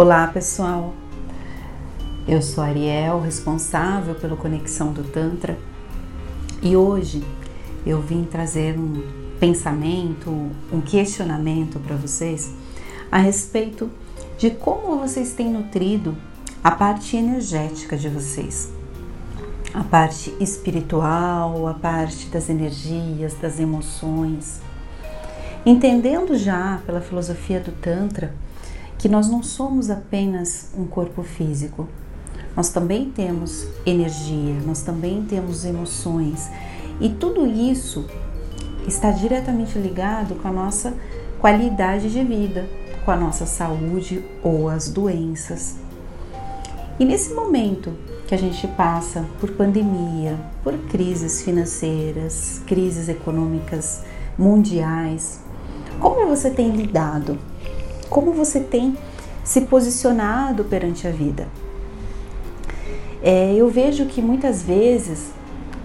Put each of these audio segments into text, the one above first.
Olá pessoal, eu sou Ariel, responsável pela Conexão do Tantra. E hoje eu vim trazer um pensamento, um questionamento para vocês a respeito de como vocês têm nutrido a parte energética de vocês, a parte espiritual, a parte das energias, das emoções. Entendendo já pela filosofia do Tantra que nós não somos apenas um corpo físico, nós também temos energia, nós também temos emoções e tudo isso está diretamente ligado com a nossa qualidade de vida, com a nossa saúde ou as doenças. E nesse momento que a gente passa por pandemia, por crises financeiras, crises econômicas mundiais, como você tem lidado? Como você tem se posicionado perante a vida? É, eu vejo que muitas vezes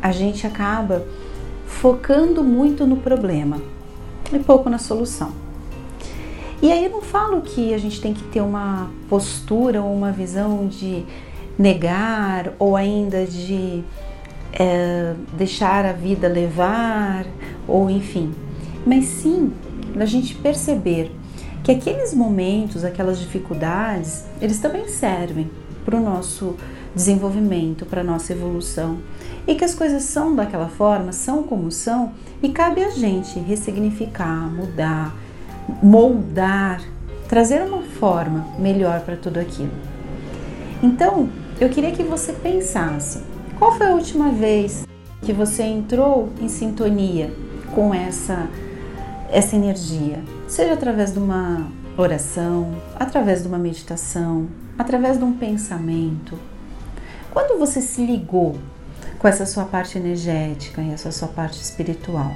a gente acaba focando muito no problema e pouco na solução. E aí eu não falo que a gente tem que ter uma postura ou uma visão de negar ou ainda de é, deixar a vida levar ou enfim, mas sim a gente perceber que aqueles momentos, aquelas dificuldades, eles também servem para o nosso desenvolvimento, para a nossa evolução. E que as coisas são daquela forma, são como são, e cabe a gente ressignificar, mudar, moldar, trazer uma forma melhor para tudo aquilo. Então, eu queria que você pensasse: qual foi a última vez que você entrou em sintonia com essa essa energia, seja através de uma oração, através de uma meditação, através de um pensamento. Quando você se ligou com essa sua parte energética e essa sua parte espiritual?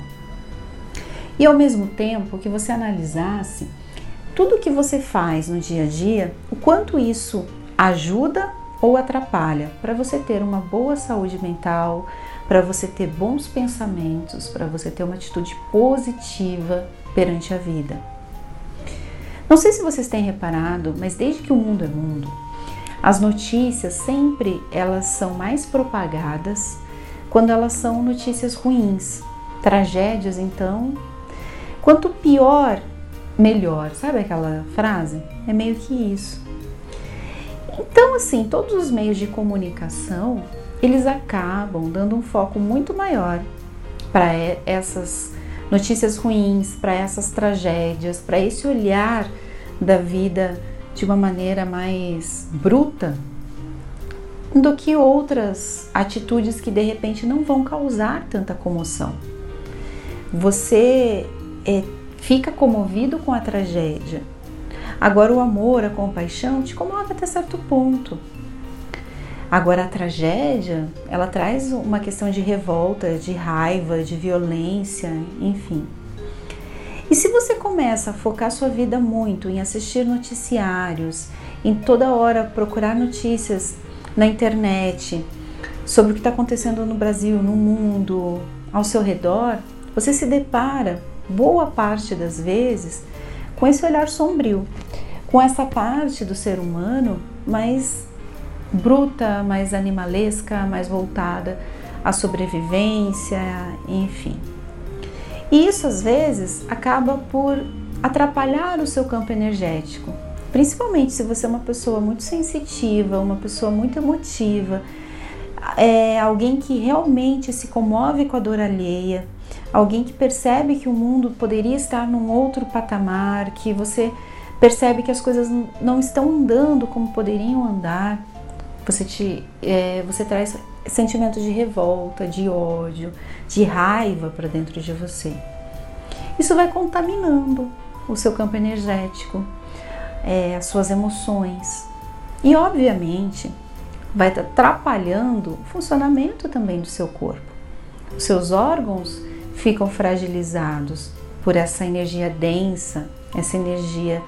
E ao mesmo tempo que você analisasse tudo que você faz no dia a dia, o quanto isso ajuda ou atrapalha para você ter uma boa saúde mental, para você ter bons pensamentos, para você ter uma atitude positiva perante a vida. Não sei se vocês têm reparado, mas desde que o mundo é mundo, as notícias sempre elas são mais propagadas quando elas são notícias ruins, tragédias então. Quanto pior, melhor. Sabe aquela frase? É meio que isso. Então, assim, todos os meios de comunicação, eles acabam dando um foco muito maior para essas notícias ruins, para essas tragédias, para esse olhar da vida de uma maneira mais bruta do que outras atitudes que de repente não vão causar tanta comoção. Você é, fica comovido com a tragédia. Agora, o amor, a compaixão te comove até certo ponto. Agora, a tragédia, ela traz uma questão de revolta, de raiva, de violência, enfim. E se você começa a focar sua vida muito em assistir noticiários, em toda hora procurar notícias na internet sobre o que está acontecendo no Brasil, no mundo, ao seu redor, você se depara, boa parte das vezes, com esse olhar sombrio, com essa parte do ser humano mais bruta, mais animalesca, mais voltada à sobrevivência, enfim. E isso às vezes acaba por atrapalhar o seu campo energético, principalmente se você é uma pessoa muito sensitiva, uma pessoa muito emotiva, é alguém que realmente se comove com a dor alheia, alguém que percebe que o mundo poderia estar num outro patamar, que você percebe que as coisas não estão andando como poderiam andar. Você, te, é, você traz sentimentos de revolta, de ódio, de raiva para dentro de você. Isso vai contaminando o seu campo energético, é, as suas emoções e, obviamente, vai atrapalhando o funcionamento também do seu corpo. Os seus órgãos ficam fragilizados por essa energia densa, essa energia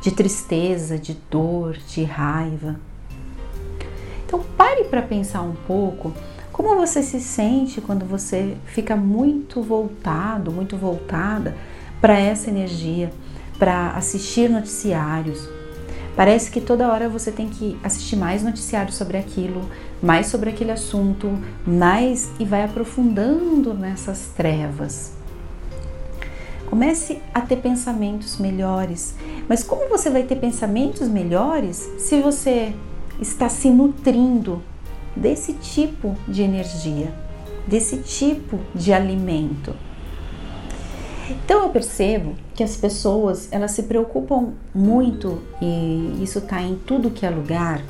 de tristeza, de dor, de raiva. Então pare para pensar um pouco como você se sente quando você fica muito voltado, muito voltada para essa energia, para assistir noticiários, Parece que toda hora você tem que assistir mais noticiários sobre aquilo, mais sobre aquele assunto, mais e vai aprofundando nessas trevas. Comece a ter pensamentos melhores. Mas como você vai ter pensamentos melhores se você está se nutrindo desse tipo de energia, desse tipo de alimento? Então eu percebo que as pessoas elas se preocupam muito e isso está em tudo que é lugar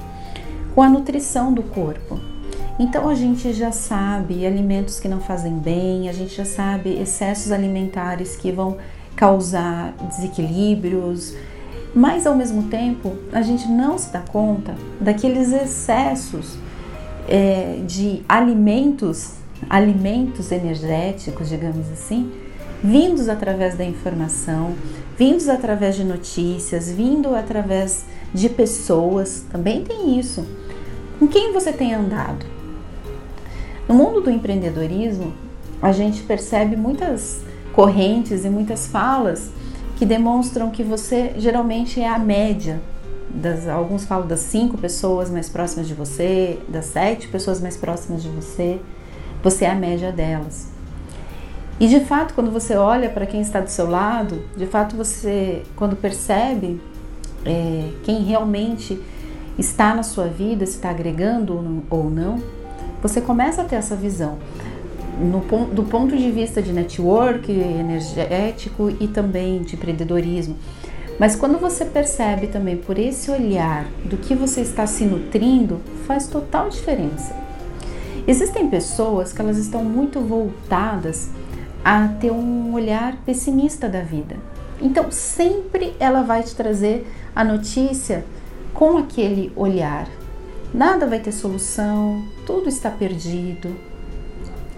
com a nutrição do corpo. Então a gente já sabe alimentos que não fazem bem, a gente já sabe excessos alimentares que vão causar desequilíbrios, mas ao mesmo tempo a gente não se dá conta daqueles excessos é, de alimentos, alimentos energéticos, digamos assim, vindos através da informação, vindos através de notícias, vindo através de pessoas, também tem isso. Com quem você tem andado? No mundo do empreendedorismo, a gente percebe muitas correntes e muitas falas que demonstram que você geralmente é a média. Das, alguns falam das cinco pessoas mais próximas de você, das sete pessoas mais próximas de você, você é a média delas. E de fato, quando você olha para quem está do seu lado, de fato você, quando percebe é, quem realmente está na sua vida, se está agregando ou não, você começa a ter essa visão. No, do ponto de vista de network, energético e também de empreendedorismo. Mas quando você percebe também por esse olhar do que você está se nutrindo, faz total diferença. Existem pessoas que elas estão muito voltadas a ter um olhar pessimista da vida. Então, sempre ela vai te trazer a notícia com aquele olhar. Nada vai ter solução, tudo está perdido.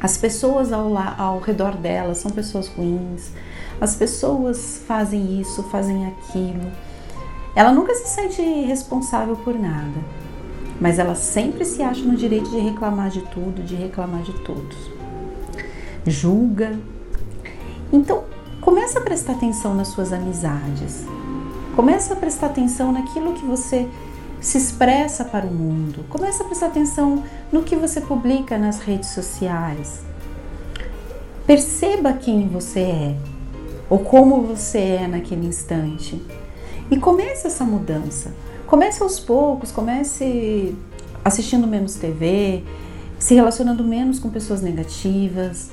As pessoas ao, ao redor dela são pessoas ruins, as pessoas fazem isso, fazem aquilo. Ela nunca se sente responsável por nada, mas ela sempre se acha no direito de reclamar de tudo, de reclamar de todos. Julga, então, comece a prestar atenção nas suas amizades. Comece a prestar atenção naquilo que você se expressa para o mundo. Comece a prestar atenção no que você publica nas redes sociais. Perceba quem você é ou como você é naquele instante. E comece essa mudança. Comece aos poucos, comece assistindo menos TV, se relacionando menos com pessoas negativas,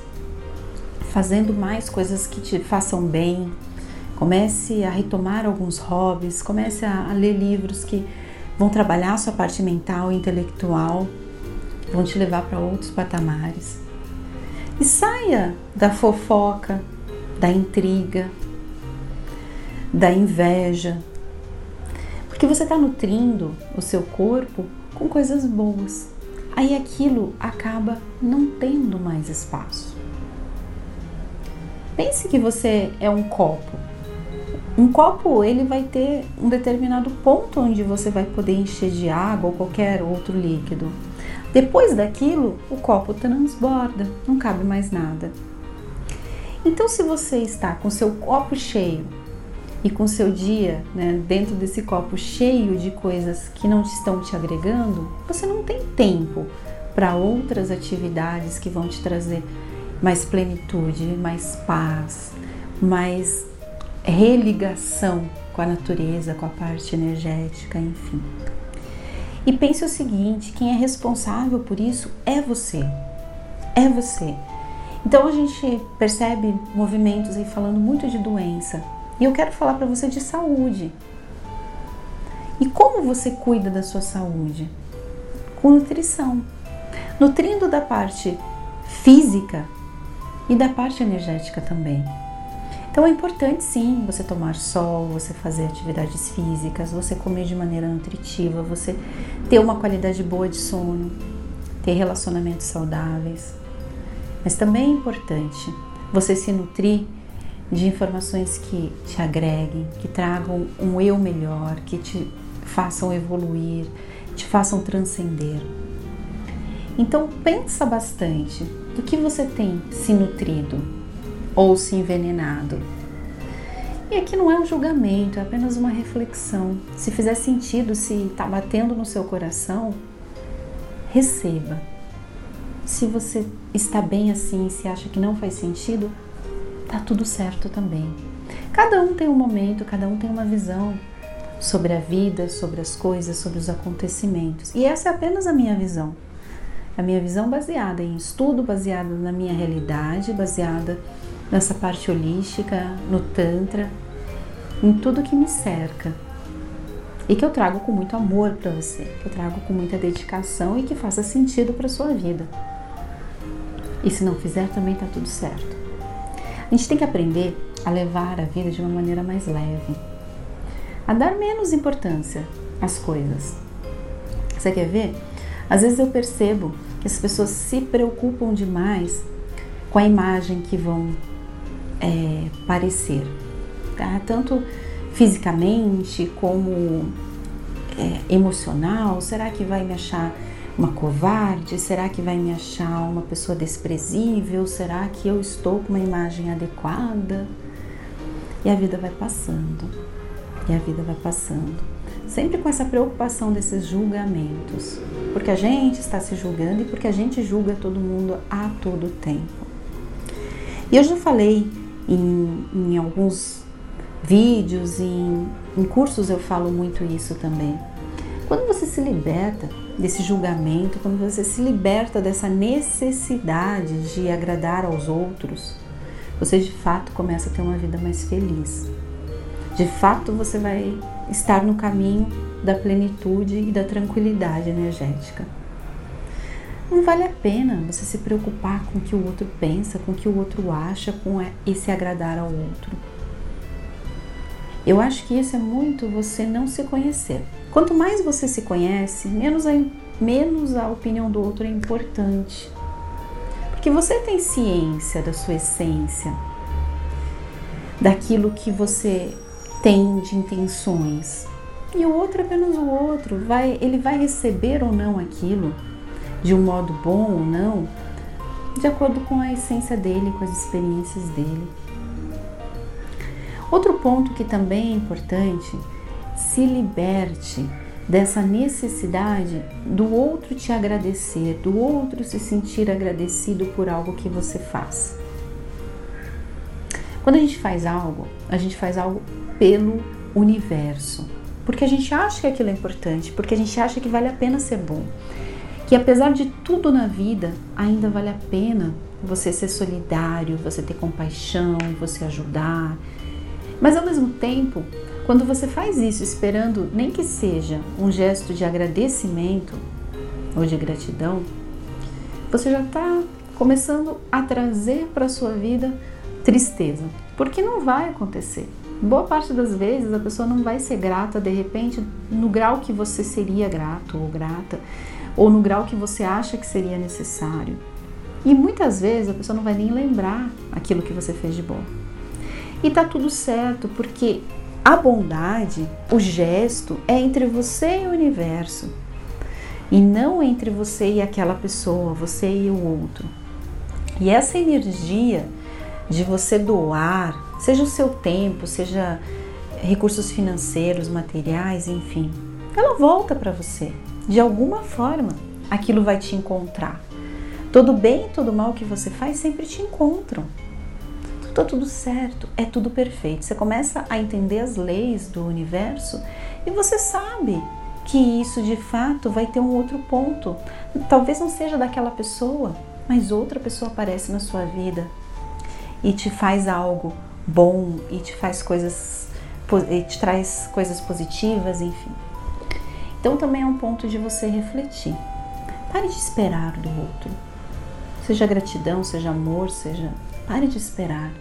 fazendo mais coisas que te façam bem. Comece a retomar alguns hobbies, comece a, a ler livros que vão trabalhar a sua parte mental e intelectual, vão te levar para outros patamares. E saia da fofoca, da intriga, da inveja, porque você está nutrindo o seu corpo com coisas boas. Aí aquilo acaba não tendo mais espaço. Pense que você é um copo. Um copo ele vai ter um determinado ponto onde você vai poder encher de água ou qualquer outro líquido. Depois daquilo, o copo transborda, não cabe mais nada. Então, se você está com seu copo cheio e com seu dia né, dentro desse copo cheio de coisas que não estão te agregando, você não tem tempo para outras atividades que vão te trazer mais plenitude, mais paz, mais religação com a natureza, com a parte energética, enfim. E pense o seguinte: quem é responsável por isso é você. É você. Então a gente percebe movimentos aí falando muito de doença. E eu quero falar para você de saúde. E como você cuida da sua saúde? Com nutrição. Nutrindo da parte física, e da parte energética também. Então é importante sim você tomar sol, você fazer atividades físicas, você comer de maneira nutritiva, você ter uma qualidade boa de sono, ter relacionamentos saudáveis. Mas também é importante você se nutrir de informações que te agreguem, que tragam um eu melhor, que te façam evoluir, te façam transcender. Então pensa bastante do que você tem se nutrido ou se envenenado. E aqui não é um julgamento, é apenas uma reflexão. Se fizer sentido, se está batendo no seu coração, receba. Se você está bem assim e se acha que não faz sentido, tá tudo certo também. Cada um tem um momento, cada um tem uma visão sobre a vida, sobre as coisas, sobre os acontecimentos. E essa é apenas a minha visão. A minha visão baseada em estudo, baseada na minha realidade, baseada nessa parte holística, no Tantra, em tudo que me cerca. E que eu trago com muito amor para você, que eu trago com muita dedicação e que faça sentido para sua vida. E se não fizer, também tá tudo certo. A gente tem que aprender a levar a vida de uma maneira mais leve, a dar menos importância às coisas. Você quer ver? Às vezes eu percebo que as pessoas se preocupam demais com a imagem que vão é, parecer, tá? tanto fisicamente como é, emocional. Será que vai me achar uma covarde? Será que vai me achar uma pessoa desprezível? Será que eu estou com uma imagem adequada? E a vida vai passando, e a vida vai passando. Sempre com essa preocupação desses julgamentos, porque a gente está se julgando e porque a gente julga todo mundo a todo tempo. E eu já falei em, em alguns vídeos, em, em cursos eu falo muito isso também. Quando você se liberta desse julgamento, quando você se liberta dessa necessidade de agradar aos outros, você de fato começa a ter uma vida mais feliz. De fato, você vai estar no caminho da plenitude e da tranquilidade energética. Não vale a pena você se preocupar com o que o outro pensa, com o que o outro acha, com esse agradar ao outro. Eu acho que isso é muito você não se conhecer. Quanto mais você se conhece, menos a, menos a opinião do outro é importante. Porque você tem ciência da sua essência, daquilo que você tem de intenções. E o outro é apenas o outro, vai, ele vai receber ou não aquilo de um modo bom ou não, de acordo com a essência dele, com as experiências dele. Outro ponto que também é importante, se liberte dessa necessidade do outro te agradecer, do outro se sentir agradecido por algo que você faz. Quando a gente faz algo, a gente faz algo pelo universo, porque a gente acha que aquilo é importante, porque a gente acha que vale a pena ser bom, que apesar de tudo na vida, ainda vale a pena você ser solidário, você ter compaixão, você ajudar. Mas ao mesmo tempo, quando você faz isso esperando nem que seja um gesto de agradecimento ou de gratidão, você já está começando a trazer para a sua vida tristeza, porque não vai acontecer. Boa parte das vezes a pessoa não vai ser grata de repente no grau que você seria grato ou grata, ou no grau que você acha que seria necessário. E muitas vezes a pessoa não vai nem lembrar aquilo que você fez de bom. E tá tudo certo, porque a bondade, o gesto, é entre você e o universo, e não entre você e aquela pessoa, você e o outro. E essa energia de você doar, seja o seu tempo, seja recursos financeiros, materiais, enfim, ela volta para você. De alguma forma, aquilo vai te encontrar. Todo bem e todo mal que você faz sempre te encontram tá tudo certo, é tudo perfeito. Você começa a entender as leis do universo e você sabe que isso de fato vai ter um outro ponto. Talvez não seja daquela pessoa, mas outra pessoa aparece na sua vida e te faz algo bom e te faz coisas e te traz coisas positivas, enfim. Então também é um ponto de você refletir. Pare de esperar do outro. Seja gratidão, seja amor, seja Pare de esperar.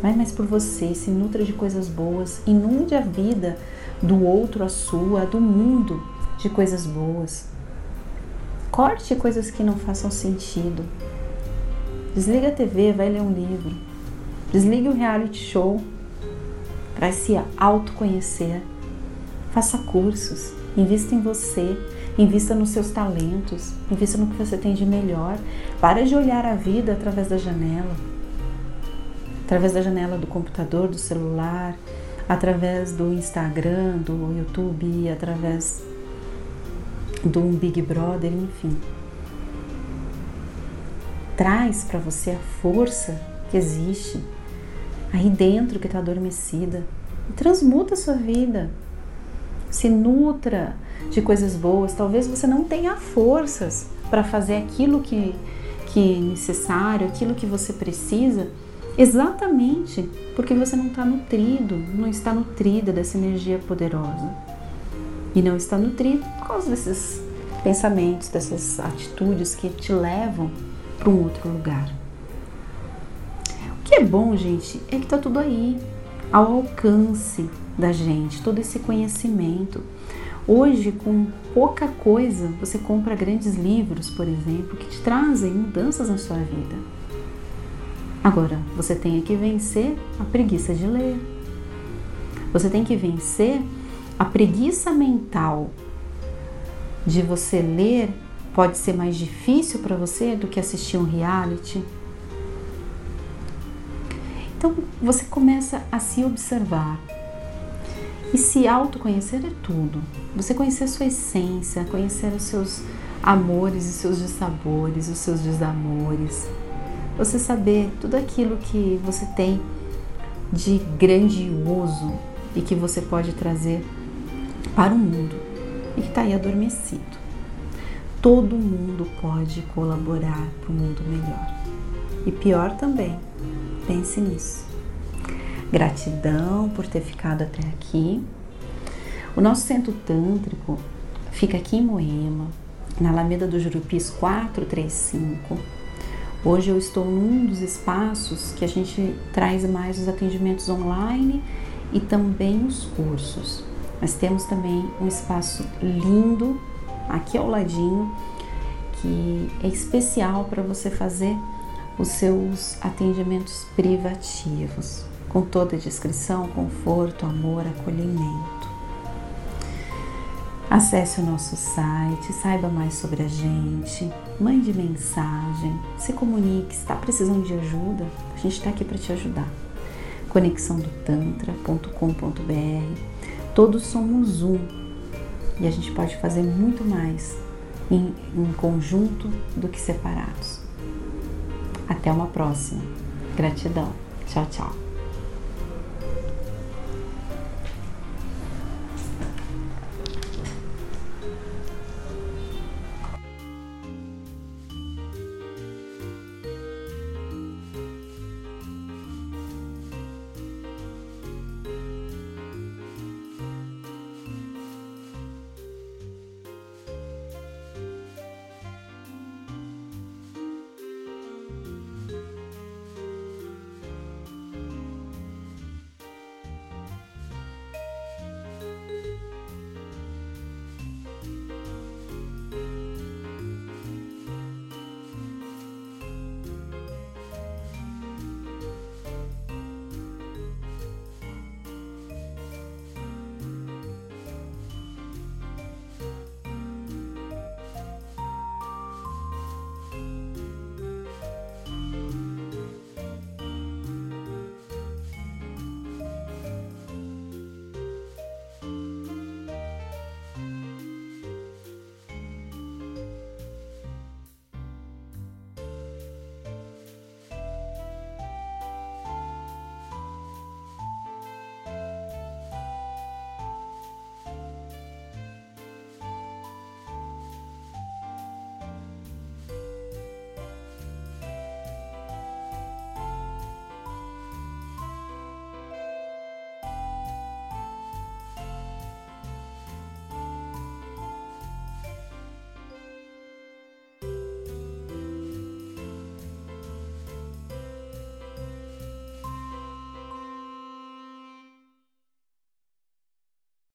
Vai mais por você, se nutra de coisas boas, inunde a vida do outro, a sua, do mundo de coisas boas. Corte coisas que não façam sentido. Desliga a TV, vai ler um livro. Desligue o reality show para se autoconhecer. Faça cursos, invista em você, invista nos seus talentos, invista no que você tem de melhor. Para de olhar a vida através da janela. através da janela do computador, do celular, através do Instagram, do YouTube, através do Big Brother, enfim. Traz para você a força que existe aí dentro que está adormecida e transmuta a sua vida. Se nutra de coisas boas. Talvez você não tenha forças para fazer aquilo que, que é necessário, aquilo que você precisa, exatamente porque você não está nutrido, não está nutrida dessa energia poderosa. E não está nutrido por causa desses pensamentos, dessas atitudes que te levam para um outro lugar. O que é bom, gente, é que está tudo aí, ao alcance da gente, todo esse conhecimento. Hoje, com pouca coisa, você compra grandes livros, por exemplo, que te trazem mudanças na sua vida. Agora, você tem que vencer a preguiça de ler. Você tem que vencer a preguiça mental de você ler pode ser mais difícil para você do que assistir um reality. Então você começa a se observar. E se autoconhecer é tudo. Você conhecer a sua essência, conhecer os seus amores e seus dissabores, os seus desamores. Você saber tudo aquilo que você tem de grandioso e que você pode trazer para o mundo e que está aí adormecido. Todo mundo pode colaborar para um mundo melhor. E pior também, pense nisso. Gratidão por ter ficado até aqui. O nosso centro tântrico fica aqui em Moema, na Alameda dos Jurupis 435. Hoje eu estou num dos espaços que a gente traz mais os atendimentos online e também os cursos. Mas temos também um espaço lindo aqui ao ladinho que é especial para você fazer os seus atendimentos privativos, com toda a descrição, conforto, amor, acolhimento. Acesse o nosso site, saiba mais sobre a gente, mande mensagem, se comunique, está precisando de ajuda, a gente está aqui para te ajudar. conexãodotantra.com.br Todos somos um e a gente pode fazer muito mais em, em conjunto do que separados. Até uma próxima. Gratidão. Tchau, tchau.